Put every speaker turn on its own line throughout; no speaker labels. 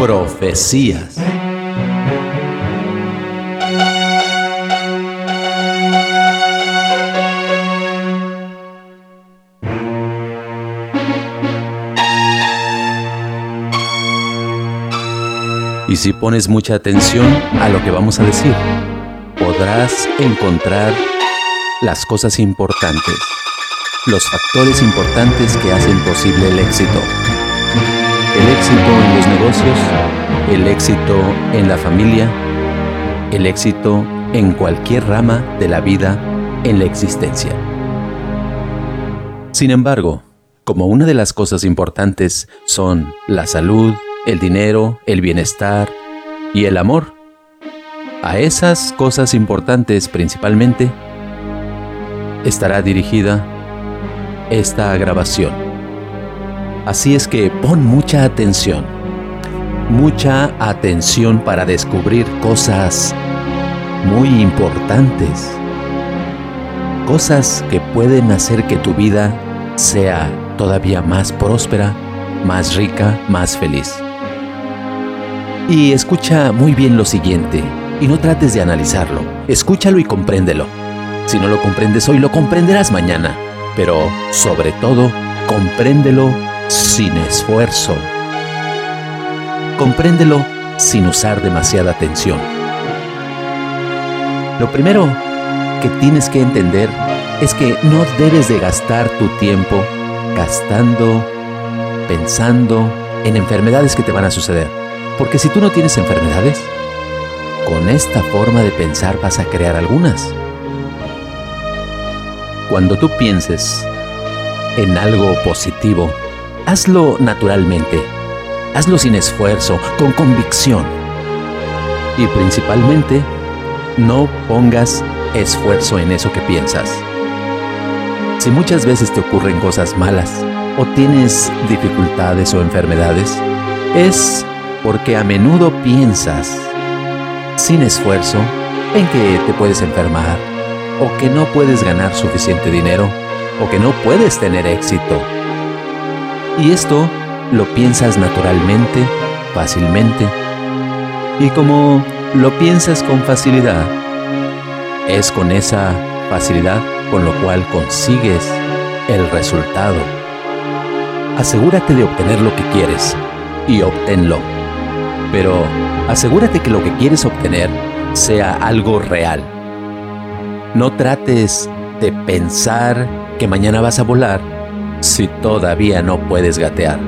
Profecías. Y si pones mucha atención a lo que vamos a decir, podrás encontrar las cosas importantes, los factores importantes que hacen posible el éxito. El éxito en los negocios, el éxito en la familia, el éxito en cualquier rama de la vida en la existencia. Sin embargo, como una de las cosas importantes son la salud, el dinero, el bienestar y el amor, a esas cosas importantes principalmente estará dirigida esta grabación. Así es que pon mucha atención, mucha atención para descubrir cosas muy importantes, cosas que pueden hacer que tu vida sea todavía más próspera, más rica, más feliz. Y escucha muy bien lo siguiente, y no trates de analizarlo, escúchalo y compréndelo. Si no lo comprendes hoy, lo comprenderás mañana, pero sobre todo, compréndelo sin esfuerzo. Compréndelo sin usar demasiada atención. Lo primero que tienes que entender es que no debes de gastar tu tiempo gastando, pensando en enfermedades que te van a suceder. Porque si tú no tienes enfermedades, con esta forma de pensar vas a crear algunas. Cuando tú pienses en algo positivo, hazlo naturalmente, hazlo sin esfuerzo, con convicción. Y principalmente, no pongas esfuerzo en eso que piensas. Si muchas veces te ocurren cosas malas o tienes dificultades o enfermedades, es porque a menudo piensas sin esfuerzo en que te puedes enfermar o que no puedes ganar suficiente dinero o que no puedes tener éxito. Y esto lo piensas naturalmente, fácilmente. Y como lo piensas con facilidad, es con esa facilidad con lo cual consigues el resultado. Asegúrate de obtener lo que quieres y obténlo. Pero asegúrate que lo que quieres obtener sea algo real. No trates de pensar que mañana vas a volar si todavía no puedes gatear.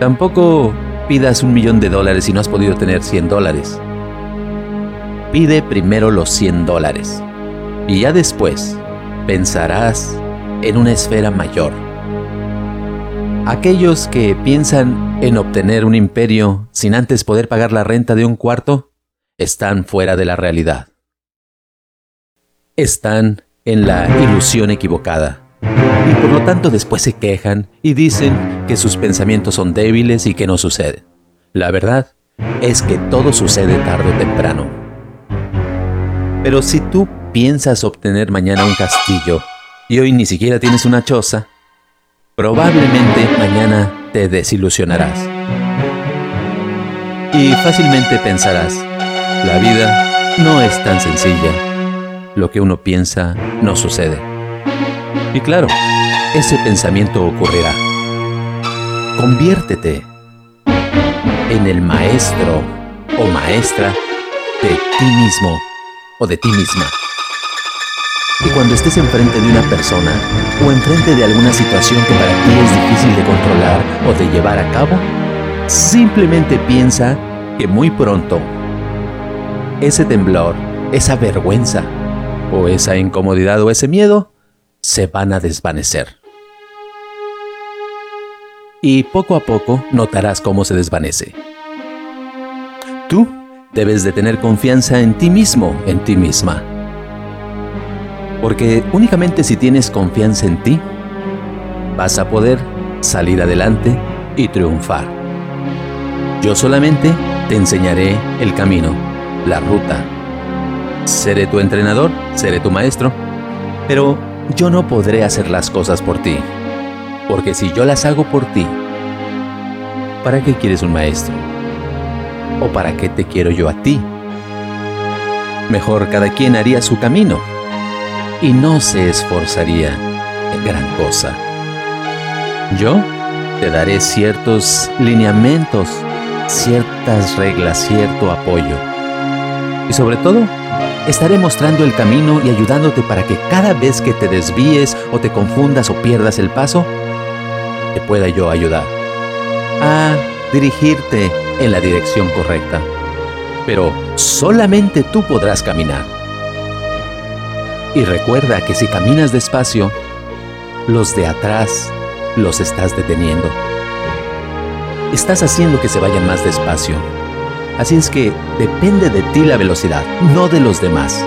Tampoco pidas un millón de dólares si no has podido tener 100 dólares. Pide primero los 100 dólares y ya después pensarás en una esfera mayor. Aquellos que piensan en obtener un imperio sin antes poder pagar la renta de un cuarto están fuera de la realidad. Están en la ilusión equivocada y por lo tanto después se quejan y dicen que sus pensamientos son débiles y que no sucede. La verdad es que todo sucede tarde o temprano. Pero si tú piensas obtener mañana un castillo y hoy ni siquiera tienes una choza, probablemente mañana te desilusionarás. Y fácilmente pensarás, la vida no es tan sencilla. Lo que uno piensa no sucede. Y claro, ese pensamiento ocurrirá. Conviértete en el maestro o maestra de ti mismo o de ti misma. Y cuando estés enfrente de una persona o enfrente de alguna situación que para ti es difícil de controlar o de llevar a cabo, simplemente piensa que muy pronto ese temblor, esa vergüenza o esa incomodidad o ese miedo se van a desvanecer. Y poco a poco notarás cómo se desvanece. Tú debes de tener confianza en ti mismo, en ti misma porque únicamente si tienes confianza en ti, vas a poder salir adelante y triunfar. Yo solamente te enseñaré el camino, la ruta. Seré tu entrenador, seré tu maestro, pero yo no podré hacer las cosas por ti. Porque si yo las hago por ti, ¿para qué quieres un maestro? ¿O para qué te quiero yo a ti? Mejor cada quien haría su camino y no se esforzaría en gran cosa. Yo te daré ciertos lineamientos, ciertas reglas, cierto apoyo. Y sobre todo, estaré mostrando el camino y ayudándote para que cada vez que te desvíes o te confundas o pierdas el paso, te pueda yo ayudar a dirigirte en la dirección correcta. Pero solamente tú podrás caminar. Y recuerda que si caminas despacio, los de atrás los estás deteniendo. Estás haciendo que se vayan más despacio. Así es que depende de ti la velocidad, no de los demás.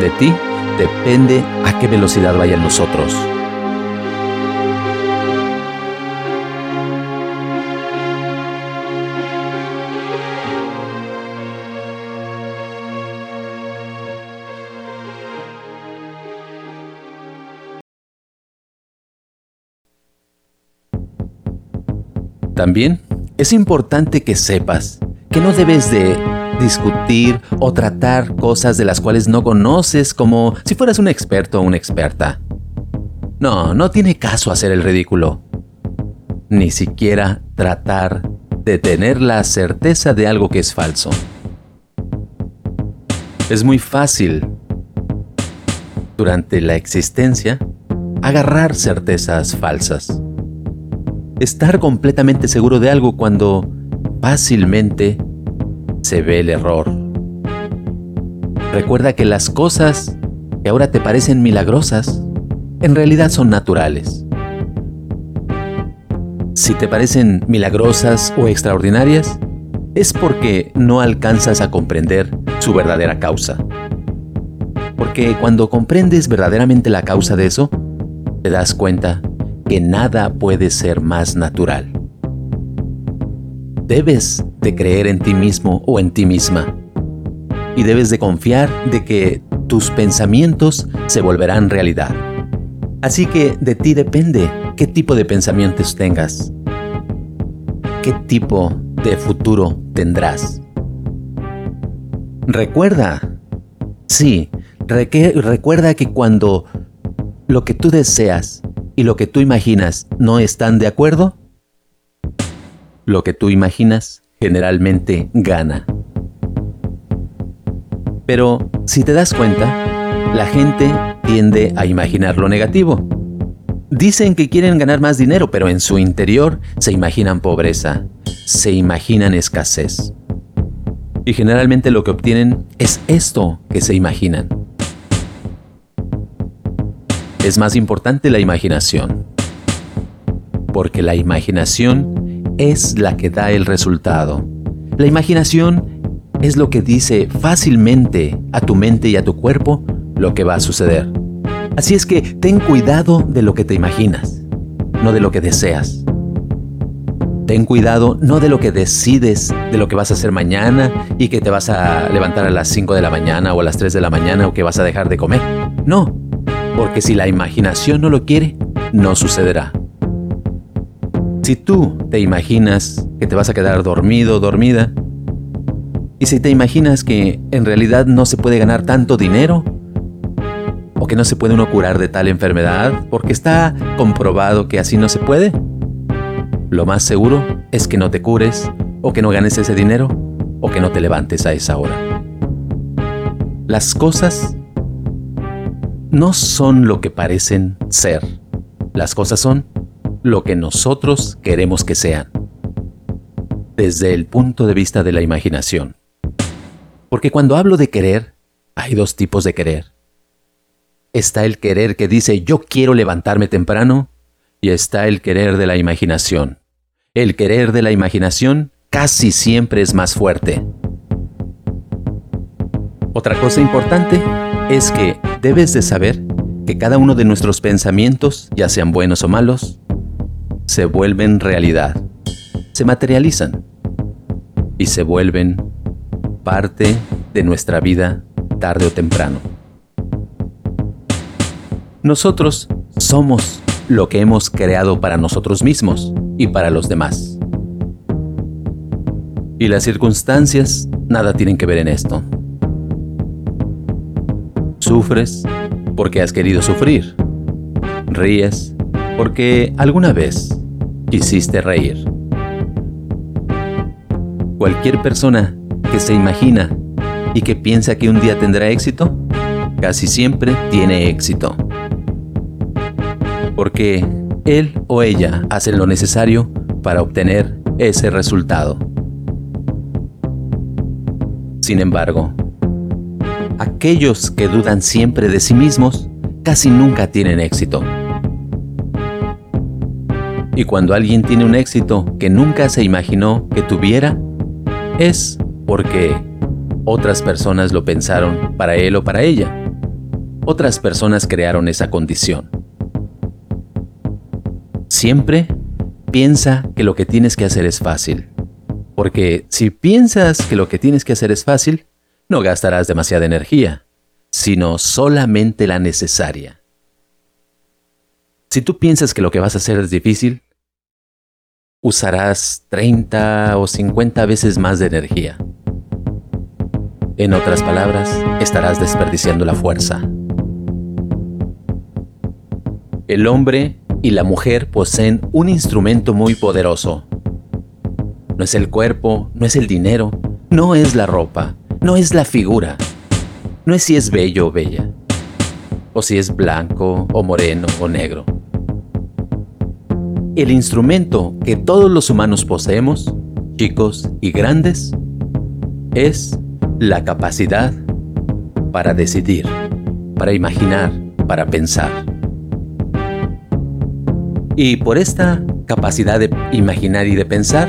De ti depende a qué velocidad vayan los otros. También es importante que sepas que no debes de discutir o tratar cosas de las cuales no conoces como si fueras un experto o una experta. No, no tiene caso hacer el ridículo. Ni siquiera tratar de tener la certeza de algo que es falso. Es muy fácil durante la existencia agarrar certezas falsas estar completamente seguro de algo cuando fácilmente se ve el error. Recuerda que las cosas que ahora te parecen milagrosas, en realidad son naturales. Si te parecen milagrosas o extraordinarias, es porque no alcanzas a comprender su verdadera causa. Porque cuando comprendes verdaderamente la causa de eso, te das cuenta que nada puede ser más natural. Debes de creer en ti mismo o en ti misma. Y debes de confiar de que tus pensamientos se volverán realidad. Así que de ti depende qué tipo de pensamientos tengas. ¿Qué tipo de futuro tendrás? Recuerda, sí, recuerda que cuando lo que tú deseas y lo que tú imaginas no están de acuerdo, lo que tú imaginas generalmente gana. Pero si te das cuenta, la gente tiende a imaginar lo negativo. Dicen que quieren ganar más dinero, pero en su interior se imaginan pobreza, se imaginan escasez. Y generalmente lo que obtienen es esto que se imaginan es más importante la imaginación. Porque la imaginación es la que da el resultado. La imaginación es lo que dice fácilmente a tu mente y a tu cuerpo lo que va a suceder. Así es que ten cuidado de lo que te imaginas, no de lo que deseas. Ten cuidado no de lo que decides, de lo que vas a hacer mañana y que te vas a levantar a las 5 de la mañana o a las 3 de la mañana o que vas a dejar de comer. No, porque si la imaginación no lo quiere, no sucederá. Si tú te imaginas que te vas a quedar dormido o dormida, y si te imaginas que en realidad no se puede ganar tanto dinero, o que no se puede uno curar de tal enfermedad, porque está comprobado que así no se puede, lo más seguro es que no te cures, o que no ganes ese dinero, o que no te levantes a esa hora. Las cosas no son lo que parecen ser. Las cosas son lo que nosotros queremos que sean. Desde el punto de vista de la imaginación. Porque cuando hablo de querer, hay dos tipos de querer. Está el querer que dice yo quiero levantarme temprano y está el querer de la imaginación. El querer de la imaginación casi siempre es más fuerte. Otra cosa importante es que debes de saber que cada uno de nuestros pensamientos, ya sean buenos o malos, se vuelven realidad, se materializan y se vuelven parte de nuestra vida tarde o temprano. Nosotros somos lo que hemos creado para nosotros mismos y para los demás. Y las circunstancias nada tienen que ver en esto. Sufres porque has querido sufrir. Ríes porque alguna vez quisiste reír. Cualquier persona que se imagina y que piensa que un día tendrá éxito, casi siempre tiene éxito. Porque él o ella hacen lo necesario para obtener ese resultado. Sin embargo, aquellos que dudan siempre de sí mismos casi nunca tienen éxito. Y cuando alguien tiene un éxito que nunca se imaginó que tuviera, es porque otras personas lo pensaron para él o para ella. Otras personas crearon esa condición. Siempre piensa que lo que tienes que hacer es fácil. Porque si piensas que lo que tienes que hacer es fácil, no gastarás demasiada energía, sino solamente la necesaria. Si tú piensas que lo que vas a hacer es difícil, usarás 30 o 50 veces más de energía. En otras palabras, estarás desperdiciando la fuerza. El hombre y la mujer poseen un instrumento muy poderoso. No es el cuerpo, no es el dinero, no es la ropa, no es la figura, no es si es bello o bella, o si es blanco o moreno o negro. El instrumento que todos los humanos poseemos, chicos y grandes, es la capacidad para decidir, para imaginar, para pensar. Y por esta capacidad de imaginar y de pensar,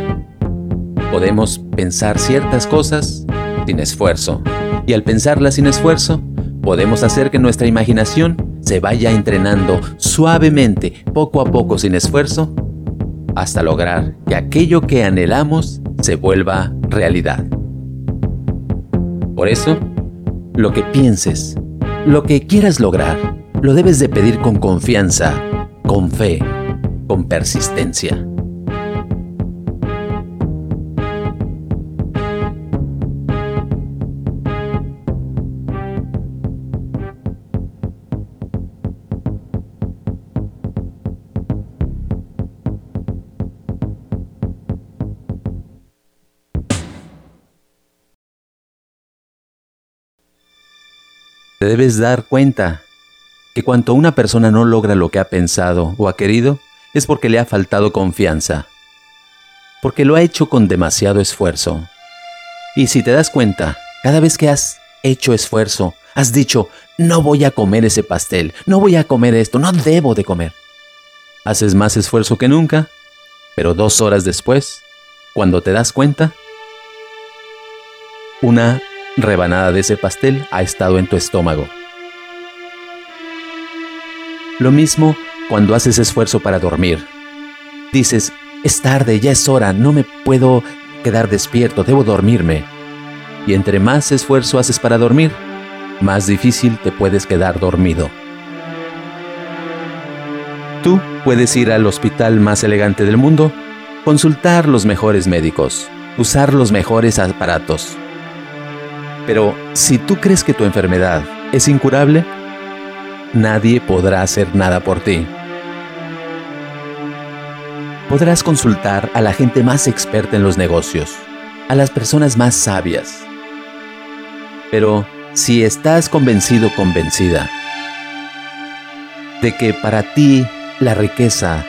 podemos pensar ciertas cosas sin esfuerzo. Y al pensarlas sin esfuerzo, podemos hacer que nuestra imaginación se vaya entrenando suavemente, poco a poco, sin esfuerzo, hasta lograr que aquello que anhelamos se vuelva realidad. Por eso, lo que pienses, lo que quieras lograr, lo debes de pedir con confianza, con fe, con persistencia. Debes dar cuenta que cuanto una persona no logra lo que ha pensado o ha querido, es porque le ha faltado confianza, porque lo ha hecho con demasiado esfuerzo. Y si te das cuenta, cada vez que has hecho esfuerzo, has dicho, no voy a comer ese pastel, no voy a comer esto, no debo de comer. Haces más esfuerzo que nunca, pero dos horas después, cuando te das cuenta, una rebanada de ese pastel ha estado en tu estómago. Lo mismo cuando haces esfuerzo para dormir. Dices, es tarde, ya es hora, no me puedo quedar despierto, debo dormirme. Y entre más esfuerzo haces para dormir, más difícil te puedes quedar dormido. Tú puedes ir al hospital más elegante del mundo, consultar los mejores médicos, usar los mejores aparatos, pero si tú crees que tu enfermedad es incurable, nadie podrá hacer nada por ti. Podrás consultar a la gente más experta en los negocios, a las personas más sabias. Pero si estás convencido, convencida, de que para ti la riqueza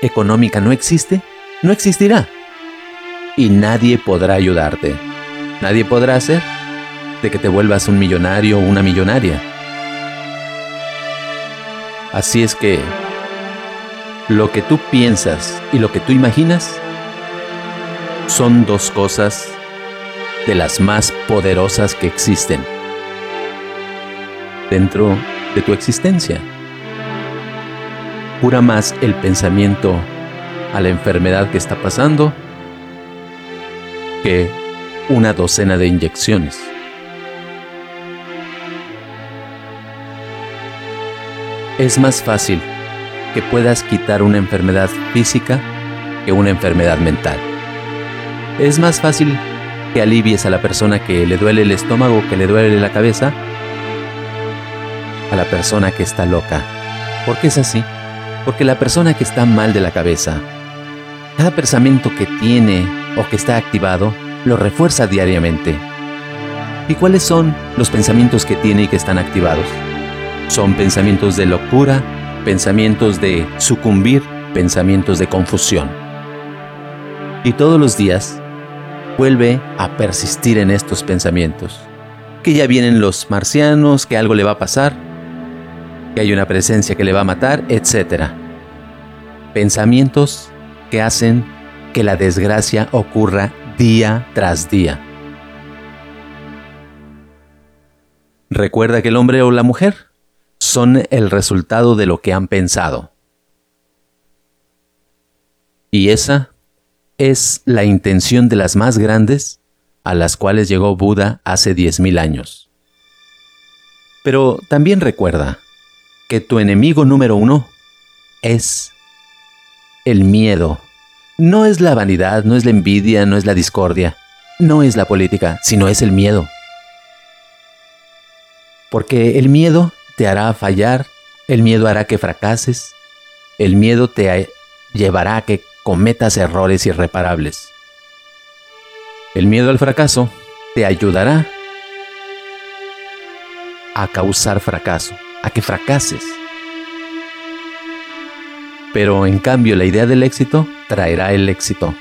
económica no existe, no existirá. Y nadie podrá ayudarte nadie podrá hacer de que te vuelvas un millonario o una millonaria. Así es que lo que tú piensas y lo que tú imaginas son dos cosas de las más poderosas que existen dentro de tu existencia. Cura más el pensamiento a la enfermedad que está pasando que una docena de inyecciones. Es más fácil que puedas quitar una enfermedad física que una enfermedad mental. Es más fácil que alivies a la persona que le duele el estómago, que le duele la cabeza, a la persona que está loca. ¿Por qué es así? Porque la persona que está mal de la cabeza, cada pensamiento que tiene o que está activado, lo refuerza diariamente. ¿Y cuáles son los pensamientos que tiene y que están activados? Son pensamientos de locura, pensamientos de sucumbir, pensamientos de confusión. Y todos los días vuelve a persistir en estos pensamientos. Que ya vienen los marcianos, que algo le va a pasar, que hay una presencia que le va a matar, etc. Pensamientos que hacen que la desgracia ocurra día tras día. Recuerda que el hombre o la mujer son el resultado de lo que han pensado. Y esa es la intención de las más grandes a las cuales llegó Buda hace 10.000 años. Pero también recuerda que tu enemigo número uno es el miedo. No es la vanidad, no es la envidia, no es la discordia, no es la política, sino es el miedo. Porque el miedo te hará fallar, el miedo hará que fracases, el miedo te llevará a que cometas errores irreparables. El miedo al fracaso te ayudará a causar fracaso, a que fracases. Pero en cambio la idea del éxito traerá el éxito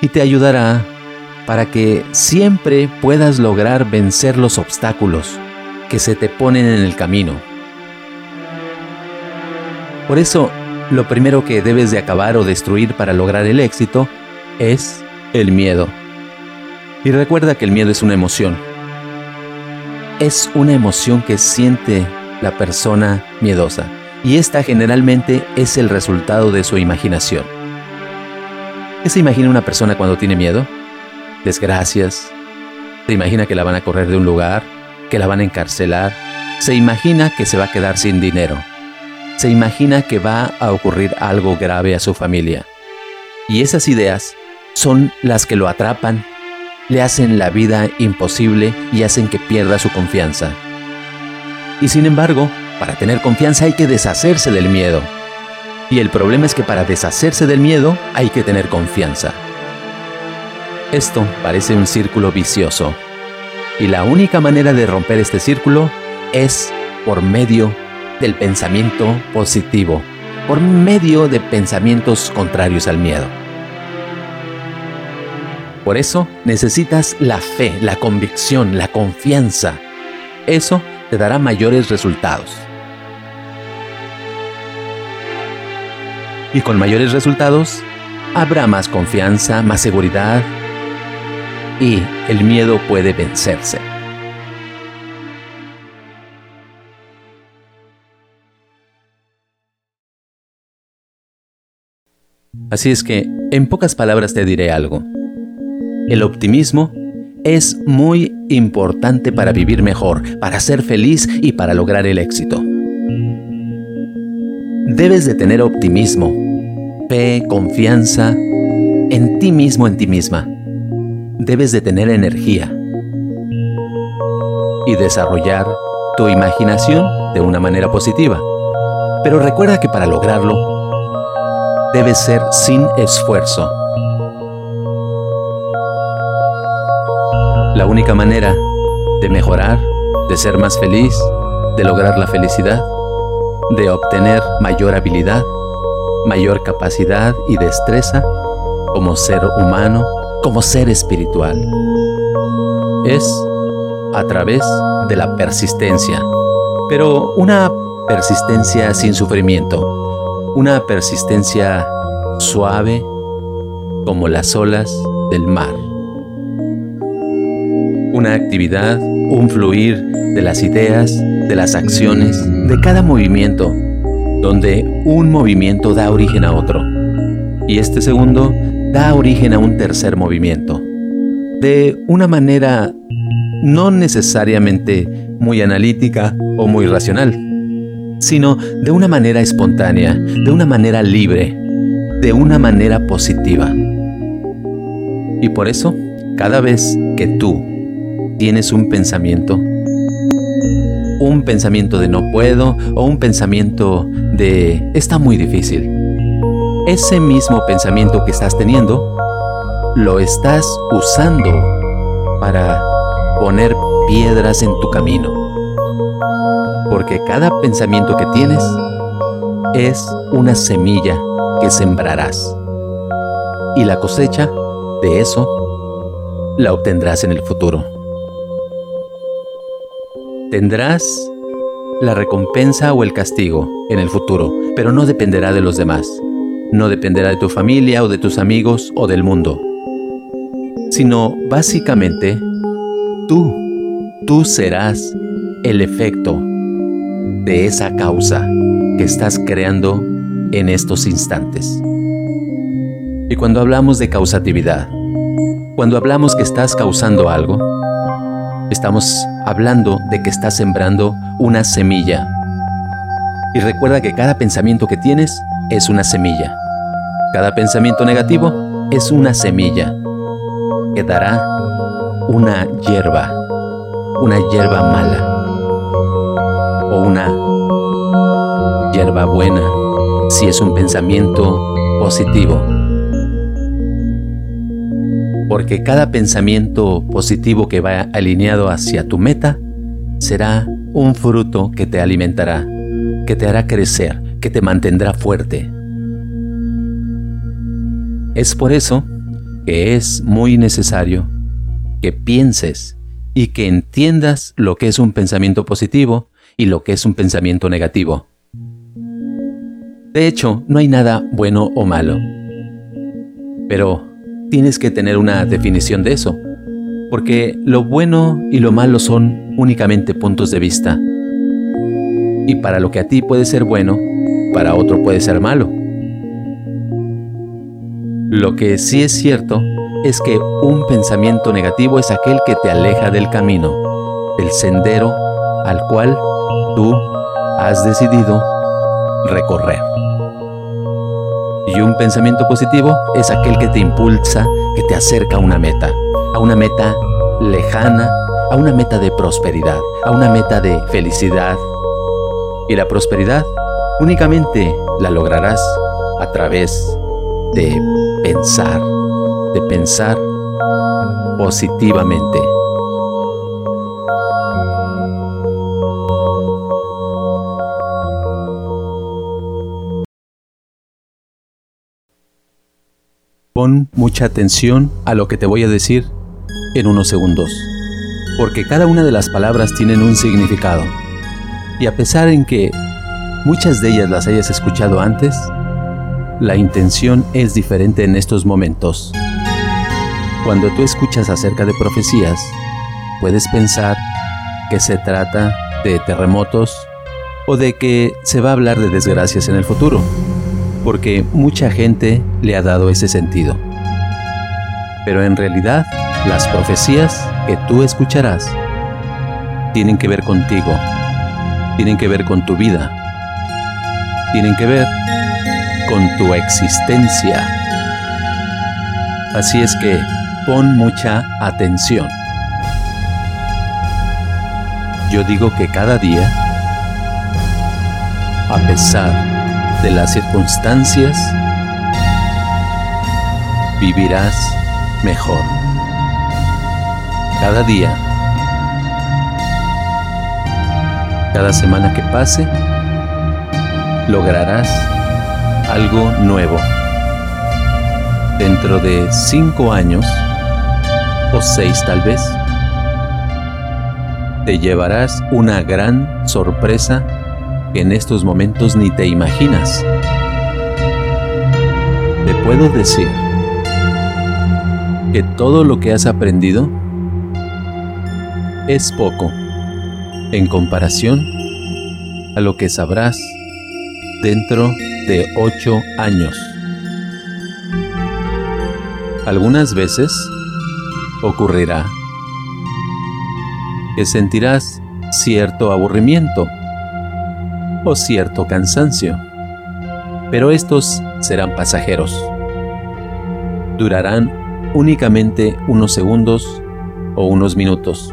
y te ayudará para que siempre puedas lograr vencer los obstáculos que se te ponen en el camino. Por eso lo primero que debes de acabar o destruir para lograr el éxito es el miedo. Y recuerda que el miedo es una emoción. Es una emoción que siente la persona miedosa. Y esta generalmente es el resultado de su imaginación. ¿Qué se imagina una persona cuando tiene miedo? Desgracias. Se imagina que la van a correr de un lugar, que la van a encarcelar. Se imagina que se va a quedar sin dinero se imagina que va a ocurrir algo grave a su familia. Y esas ideas son las que lo atrapan, le hacen la vida imposible y hacen que pierda su confianza. Y sin embargo, para tener confianza hay que deshacerse del miedo. Y el problema es que para deshacerse del miedo hay que tener confianza. Esto parece un círculo vicioso. Y la única manera de romper este círculo es por medio del pensamiento positivo por medio de pensamientos contrarios al miedo. Por eso necesitas la fe, la convicción, la confianza. Eso te dará mayores resultados. Y con mayores resultados, habrá más confianza, más seguridad y el miedo puede vencerse. Así es que, en pocas palabras te diré algo. El optimismo es muy importante para vivir mejor, para ser feliz y para lograr el éxito. Debes de tener optimismo, fe, confianza en ti mismo, en ti misma. Debes de tener energía y desarrollar tu imaginación de una manera positiva. Pero recuerda que para lograrlo debe ser sin esfuerzo. La única manera de mejorar, de ser más feliz, de lograr la felicidad, de obtener mayor habilidad, mayor capacidad y destreza como ser humano, como ser espiritual, es a través de la persistencia, pero una persistencia sin sufrimiento, una persistencia suave como las olas del mar. Una actividad, un fluir de las ideas, de las acciones, de cada movimiento, donde un movimiento da origen a otro y este segundo da origen a un tercer movimiento. De una manera no necesariamente muy analítica o muy racional, sino de una manera espontánea, de una manera libre, de una manera positiva. Y por eso, cada vez que tú tienes un pensamiento, un pensamiento de no puedo o un pensamiento de está muy difícil, ese mismo pensamiento que estás teniendo, lo estás usando para poner piedras en tu camino. Porque cada pensamiento que tienes es una semilla que sembrarás. Y la cosecha de eso la obtendrás en el futuro. Tendrás la recompensa o el castigo en el futuro, pero no dependerá de los demás. No dependerá de tu familia o de tus amigos o del mundo. Sino básicamente, tú, tú serás el efecto de esa causa que estás creando en estos instantes. Y cuando hablamos de causatividad, cuando hablamos que estás causando algo, estamos hablando de que estás sembrando una semilla. Y recuerda que cada pensamiento que tienes es una semilla. Cada pensamiento negativo es una semilla que dará una hierba, una hierba mala o una hierba buena si es un pensamiento positivo. Porque cada pensamiento positivo que va alineado hacia tu meta será un fruto que te alimentará, que te hará crecer, que te mantendrá fuerte. Es por eso que es muy necesario que pienses y que entiendas lo que es un pensamiento positivo y lo que es un pensamiento negativo. De hecho, no hay nada bueno o malo. Pero tienes que tener una definición de eso, porque lo bueno y lo malo son únicamente puntos de vista. Y para lo que a ti puede ser bueno, para otro puede ser malo. Lo que sí es cierto es que un pensamiento negativo es aquel que te aleja del camino, del sendero al cual tú has decidido recorrer. Y un pensamiento positivo es aquel que te impulsa, que te acerca a una meta, a una meta lejana, a una meta de prosperidad, a una meta de felicidad. Y la prosperidad únicamente la lograrás a través de pensar, de pensar positivamente. Pon mucha atención a lo que te voy a decir en unos segundos, porque cada una de las palabras tienen un significado. Y a pesar en que muchas de ellas las hayas escuchado antes, la intención es diferente en estos momentos. Cuando tú escuchas acerca de profecías, puedes pensar que se trata de terremotos o de que se va a hablar de desgracias en el futuro porque mucha gente le ha dado ese sentido. Pero en realidad, las profecías que tú escucharás tienen que ver contigo, tienen que ver con tu vida, tienen que ver con tu existencia. Así es que pon mucha atención. Yo digo que cada día, a pesar de las circunstancias, vivirás mejor. Cada día, cada semana que pase, lograrás algo nuevo. Dentro de cinco años, o seis tal vez, te llevarás una gran sorpresa en estos momentos ni te imaginas. Te puedo decir que todo lo que has aprendido es poco en comparación a lo que sabrás dentro de ocho años. Algunas veces ocurrirá que sentirás cierto aburrimiento o cierto cansancio. Pero estos serán pasajeros. Durarán únicamente unos segundos o unos minutos.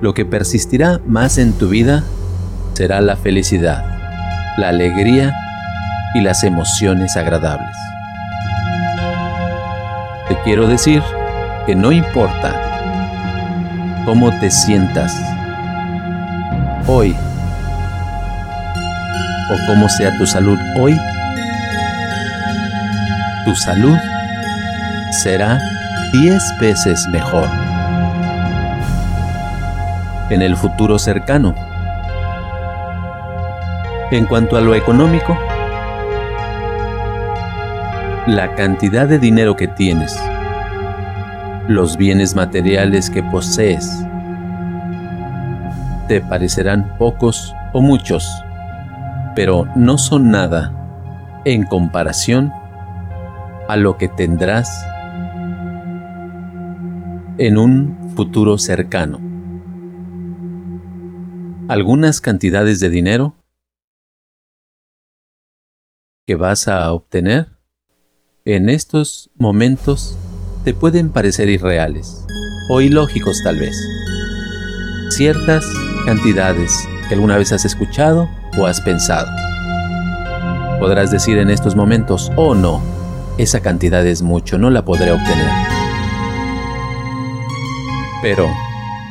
Lo que persistirá más en tu vida será la felicidad, la alegría y las emociones agradables. Te quiero decir que no importa cómo te sientas hoy o cómo sea tu salud hoy, tu salud será 10 veces mejor. En el futuro cercano. En cuanto a lo económico, la cantidad de dinero que tienes, los bienes materiales que posees, te parecerán pocos o muchos, pero no son nada en comparación a lo que tendrás en un futuro cercano. Algunas cantidades de dinero que vas a obtener en estos momentos te pueden parecer irreales o ilógicos tal vez. Ciertas cantidades que alguna vez has escuchado o has pensado. Podrás decir en estos momentos, oh no, esa cantidad es mucho, no la podré obtener. Pero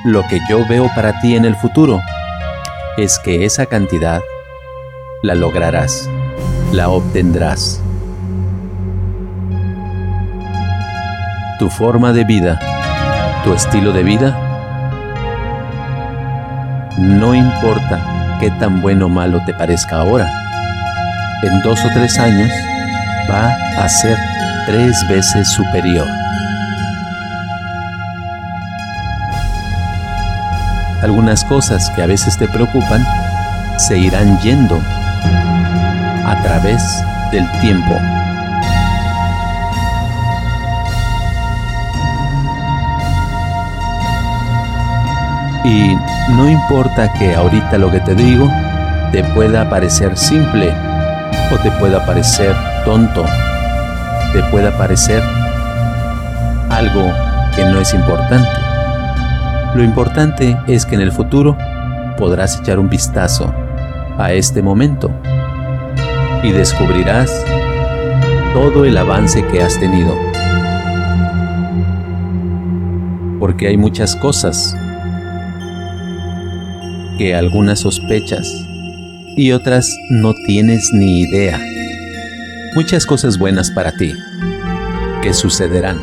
lo que yo veo para ti en el futuro es que esa cantidad la lograrás, la obtendrás. Tu forma de vida, tu estilo de vida, no importa qué tan bueno o malo te parezca ahora, en dos o tres años va a ser tres veces superior. Algunas cosas que a veces te preocupan se irán yendo a través del tiempo. Y no importa que ahorita lo que te digo te pueda parecer simple o te pueda parecer tonto, te pueda parecer algo que no es importante. Lo importante es que en el futuro podrás echar un vistazo a este momento y descubrirás todo el avance que has tenido. Porque hay muchas cosas que algunas sospechas y otras no tienes ni idea. Muchas cosas buenas para ti que sucederán.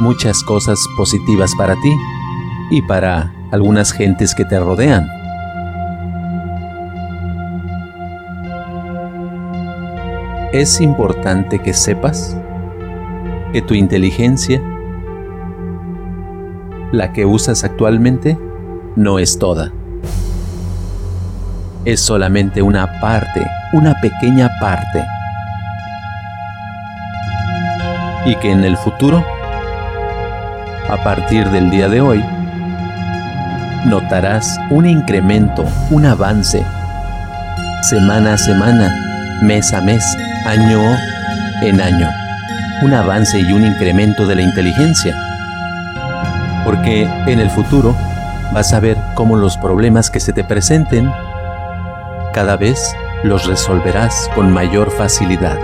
Muchas cosas positivas para ti y para algunas gentes que te rodean. Es importante que sepas que tu inteligencia, la que usas actualmente, no es toda. Es solamente una parte, una pequeña parte. Y que en el futuro, a partir del día de hoy, notarás un incremento, un avance, semana a semana, mes a mes, año en año, un avance y un incremento de la inteligencia. Porque en el futuro vas a ver cómo los problemas que se te presenten cada vez los resolverás con mayor facilidad.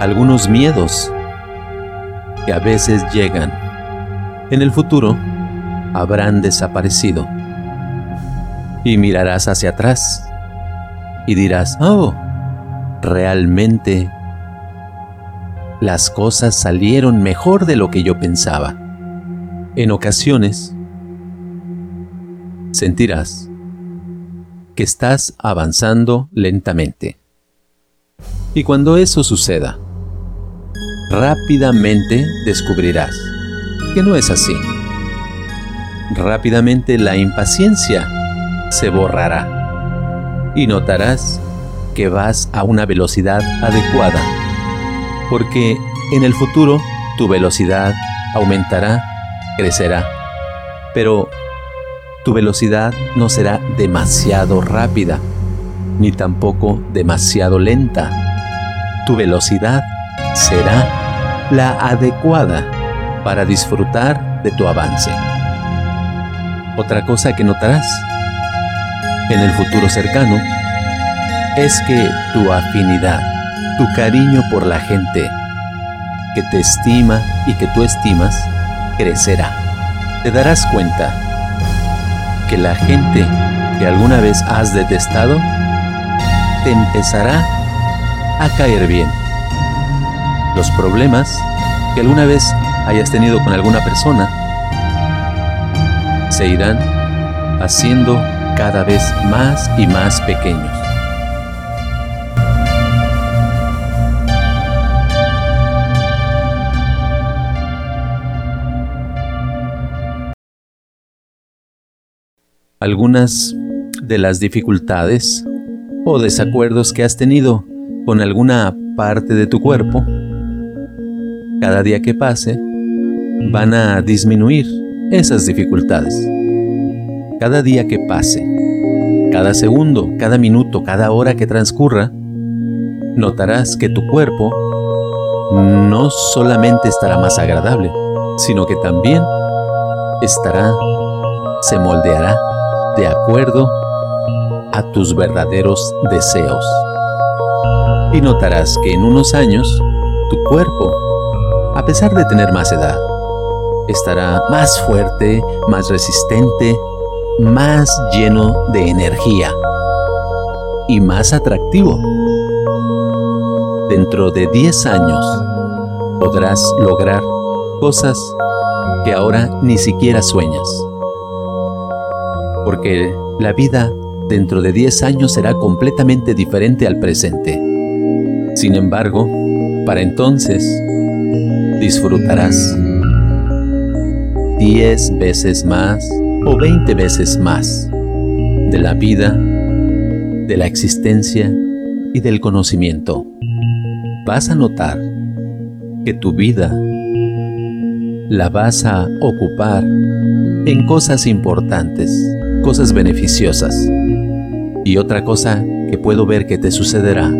Algunos miedos que a veces llegan en el futuro habrán desaparecido. Y mirarás hacia atrás y dirás, oh, realmente las cosas salieron mejor de lo que yo pensaba. En ocasiones, sentirás que estás avanzando lentamente. Y cuando eso suceda, rápidamente descubrirás que no es así. Rápidamente la impaciencia se borrará y notarás que vas a una velocidad adecuada, porque en el futuro tu velocidad aumentará, crecerá, pero tu velocidad no será demasiado rápida, ni tampoco demasiado lenta. Tu velocidad será la adecuada para disfrutar de tu avance. Otra cosa que notarás en el futuro cercano es que tu afinidad, tu cariño por la gente que te estima y que tú estimas crecerá. Te darás cuenta que la gente que alguna vez has detestado te empezará a caer bien. Los problemas que alguna vez hayas tenido con alguna persona se irán haciendo cada vez más y más pequeños. Algunas de las dificultades o desacuerdos que has tenido con alguna parte de tu cuerpo, cada día que pase, van a disminuir esas dificultades. Cada día que pase, cada segundo, cada minuto, cada hora que transcurra, notarás que tu cuerpo no solamente estará más agradable, sino que también estará, se moldeará de acuerdo a tus verdaderos deseos. Y notarás que en unos años tu cuerpo, a pesar de tener más edad, estará más fuerte, más resistente, más lleno de energía y más atractivo. Dentro de 10 años podrás lograr cosas que ahora ni siquiera sueñas. Porque la vida dentro de 10 años será completamente diferente al presente. Sin embargo, para entonces, disfrutarás 10 veces más o 20 veces más de la vida, de la existencia y del conocimiento. Vas a notar que tu vida la vas a ocupar en cosas importantes, cosas beneficiosas. Y otra cosa que puedo ver que te sucederá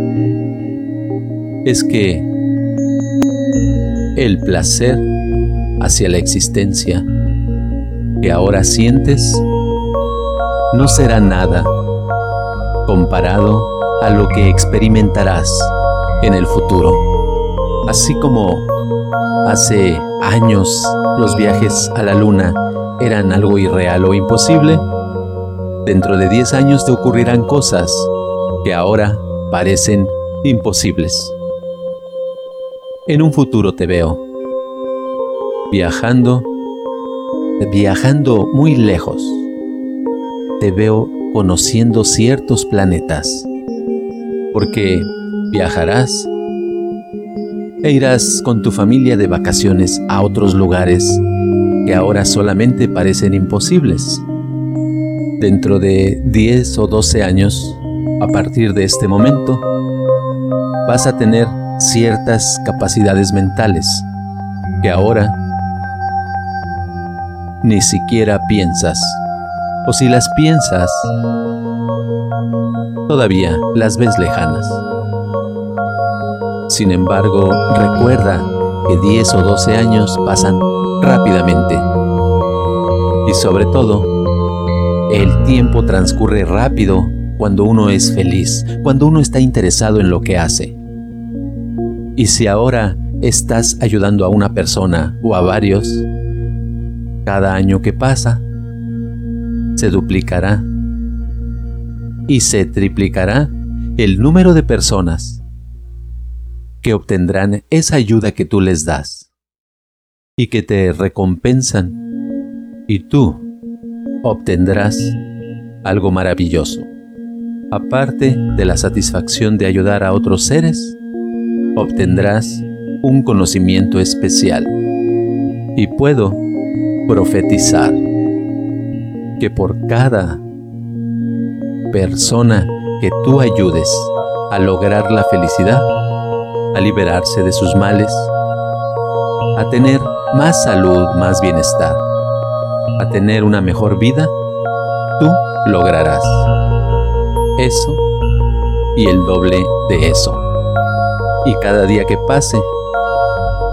es que el placer hacia la existencia que ahora sientes no será nada comparado a lo que experimentarás en el futuro. Así como hace años los viajes a la luna eran algo irreal o imposible, dentro de 10 años te ocurrirán cosas que ahora parecen imposibles. En un futuro te veo viajando, viajando muy lejos. Te veo conociendo ciertos planetas, porque viajarás e irás con tu familia de vacaciones a otros lugares que ahora solamente parecen imposibles. Dentro de 10 o 12 años, a partir de este momento, vas a tener ciertas capacidades mentales que ahora ni siquiera piensas. O si las piensas, todavía las ves lejanas. Sin embargo, recuerda que 10 o 12 años pasan rápidamente. Y sobre todo, el tiempo transcurre rápido cuando uno es feliz, cuando uno está interesado en lo que hace. Y si ahora estás ayudando a una persona o a varios, cada año que pasa, se duplicará y se triplicará el número de personas que obtendrán esa ayuda que tú les das y que te recompensan y tú obtendrás algo maravilloso. Aparte de la satisfacción de ayudar a otros seres, obtendrás un conocimiento especial. Y puedo profetizar que por cada persona que tú ayudes a lograr la felicidad, a liberarse de sus males, a tener más salud, más bienestar, a tener una mejor vida, tú lograrás eso y el doble de eso. Y cada día que pase,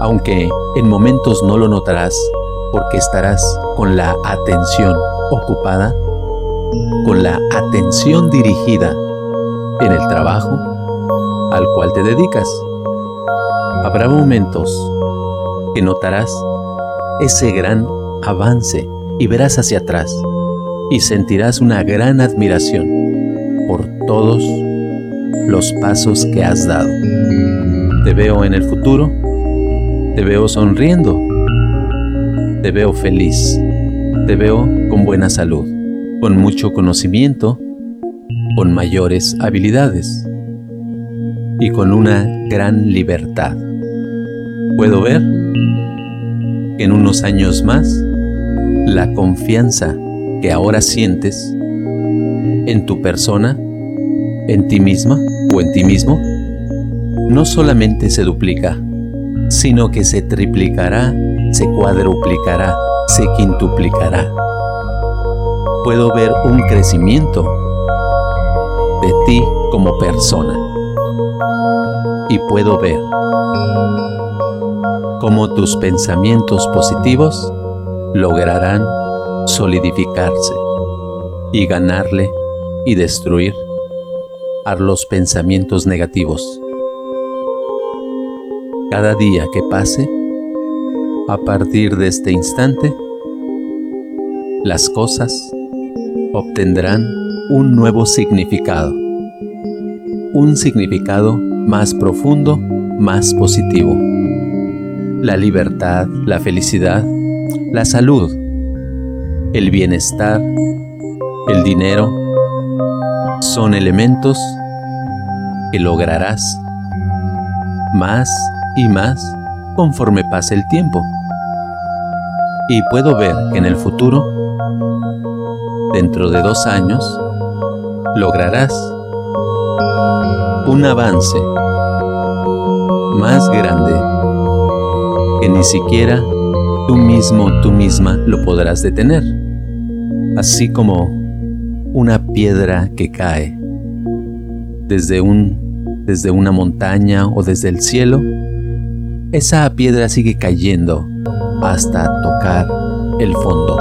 aunque en momentos no lo notarás porque estarás con la atención ocupada, con la atención dirigida en el trabajo al cual te dedicas. Habrá momentos que notarás ese gran avance y verás hacia atrás y sentirás una gran admiración por todos los pasos que has dado. Te veo en el futuro, te veo sonriendo, te veo feliz, te veo con buena salud, con mucho conocimiento, con mayores habilidades y con una gran libertad. Puedo ver que en unos años más la confianza que ahora sientes en tu persona, en ti misma o en ti mismo, no solamente se duplica, sino que se triplicará, se cuadruplicará, se quintuplicará. Puedo ver un crecimiento de ti como persona y puedo ver cómo tus pensamientos positivos lograrán solidificarse y ganarle y destruir a los pensamientos negativos. Cada día que pase, a partir de este instante, las cosas obtendrán un nuevo significado, un significado más profundo, más positivo. La libertad, la felicidad, la salud, el bienestar, el dinero, son elementos que lograrás más y más conforme pase el tiempo. Y puedo ver que en el futuro, dentro de dos años, lograrás un avance más grande que ni siquiera tú mismo, tú misma lo podrás detener. Así como una piedra que cae desde un desde una montaña o desde el cielo, esa piedra sigue cayendo hasta tocar el fondo.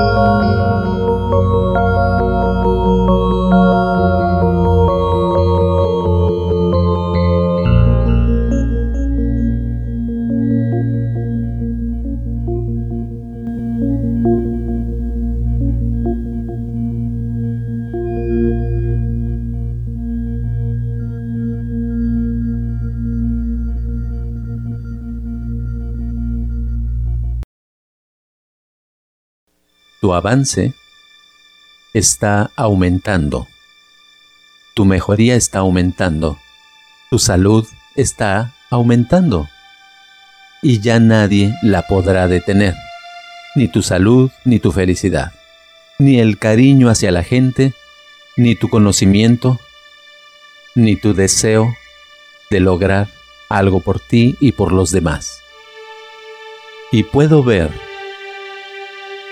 Tu avance está aumentando. Tu mejoría está aumentando. Tu salud está aumentando. Y ya nadie la podrá detener. Ni tu salud, ni tu felicidad. Ni el cariño hacia la gente, ni tu conocimiento, ni tu deseo de lograr algo por ti y por los demás. Y puedo ver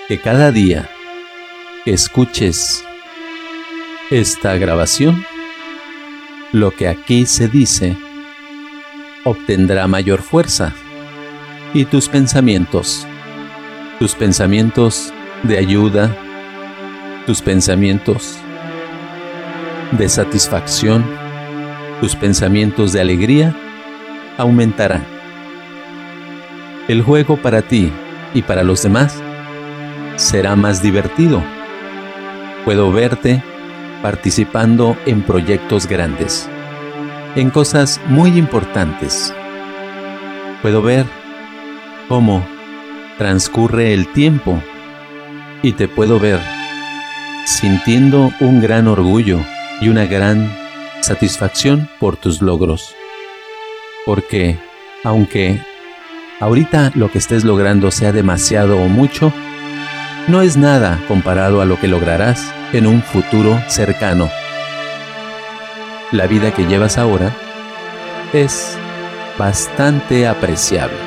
que cada día que escuches esta grabación, lo que aquí se dice obtendrá mayor fuerza y tus pensamientos, tus pensamientos de ayuda, tus pensamientos de satisfacción, tus pensamientos de alegría aumentarán. El juego para ti y para los demás será más divertido. Puedo verte participando en proyectos grandes, en cosas muy importantes. Puedo ver cómo transcurre el tiempo y te puedo ver sintiendo un gran orgullo y una gran satisfacción por tus logros. Porque aunque ahorita lo que estés logrando sea demasiado o mucho, no es nada comparado a lo que lograrás en un futuro cercano. La vida que llevas ahora es bastante apreciable,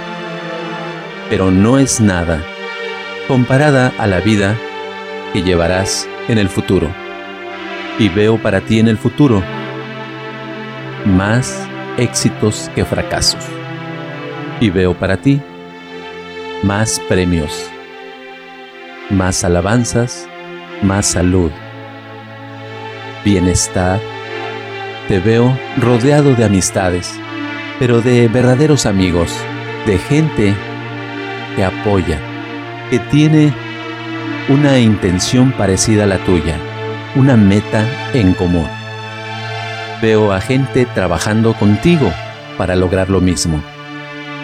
pero no es nada comparada a la vida que llevarás en el futuro. Y veo para ti en el futuro más éxitos que fracasos. Y veo para ti más premios, más alabanzas, más salud, bienestar. Te veo rodeado de amistades, pero de verdaderos amigos, de gente que apoya, que tiene una intención parecida a la tuya, una meta en común. Veo a gente trabajando contigo para lograr lo mismo.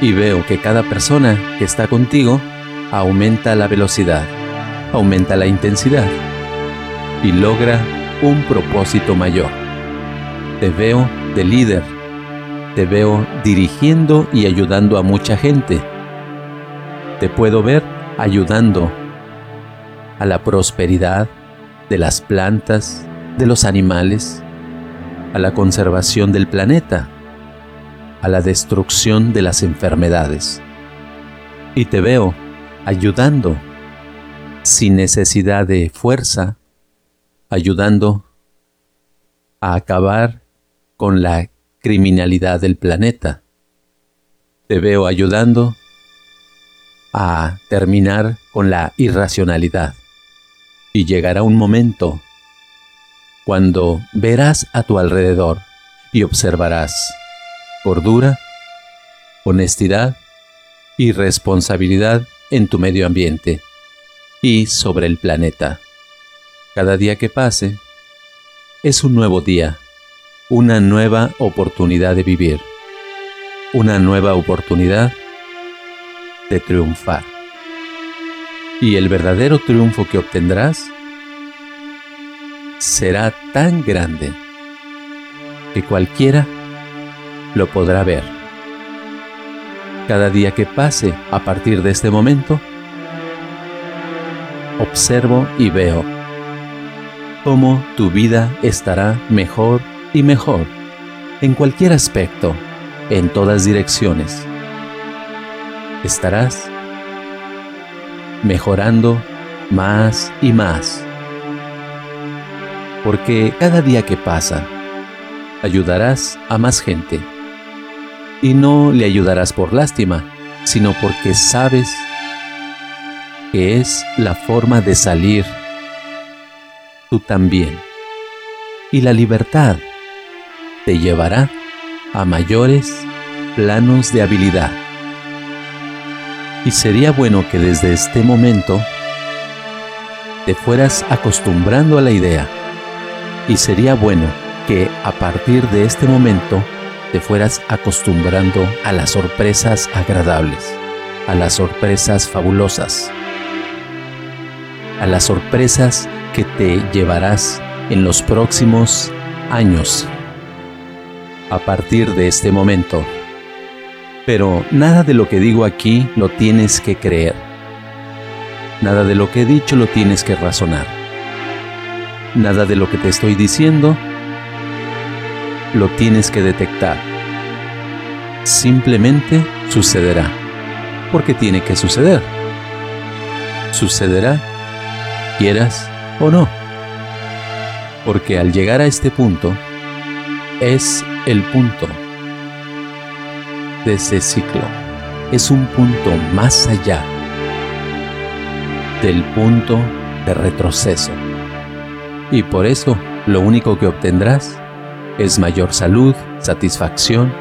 Y veo que cada persona que está contigo aumenta la velocidad, aumenta la intensidad y logra un propósito mayor. Te veo de líder, te veo dirigiendo y ayudando a mucha gente. Te puedo ver ayudando a la prosperidad de las plantas, de los animales, a la conservación del planeta, a la destrucción de las enfermedades. Y te veo ayudando, sin necesidad de fuerza, ayudando a acabar con la criminalidad del planeta. Te veo ayudando a terminar con la irracionalidad y llegará un momento cuando verás a tu alrededor y observarás cordura, honestidad y responsabilidad en tu medio ambiente y sobre el planeta. Cada día que pase es un nuevo día, una nueva oportunidad de vivir, una nueva oportunidad de triunfar y el verdadero triunfo que obtendrás será tan grande que cualquiera lo podrá ver. Cada día que pase a partir de este momento, observo y veo cómo tu vida estará mejor y mejor en cualquier aspecto, en todas direcciones. Estarás mejorando más y más. Porque cada día que pasa, ayudarás a más gente. Y no le ayudarás por lástima, sino porque sabes que es la forma de salir tú también. Y la libertad te llevará a mayores planos de habilidad. Y sería bueno que desde este momento te fueras acostumbrando a la idea. Y sería bueno que a partir de este momento te fueras acostumbrando a las sorpresas agradables, a las sorpresas fabulosas, a las sorpresas que te llevarás en los próximos años. A partir de este momento, pero nada de lo que digo aquí lo tienes que creer. Nada de lo que he dicho lo tienes que razonar. Nada de lo que te estoy diciendo lo tienes que detectar. Simplemente sucederá, porque tiene que suceder. Sucederá, quieras o no. Porque al llegar a este punto, es el punto de ese ciclo es un punto más allá del punto de retroceso. Y por eso lo único que obtendrás es mayor salud, satisfacción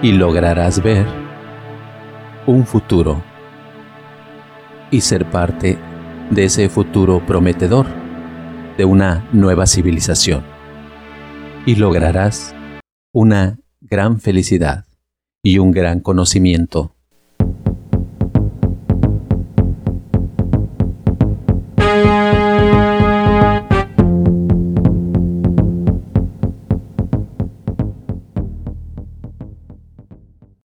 y lograrás ver un futuro y ser parte de ese futuro prometedor de una nueva civilización. Y lograrás una gran felicidad y un gran conocimiento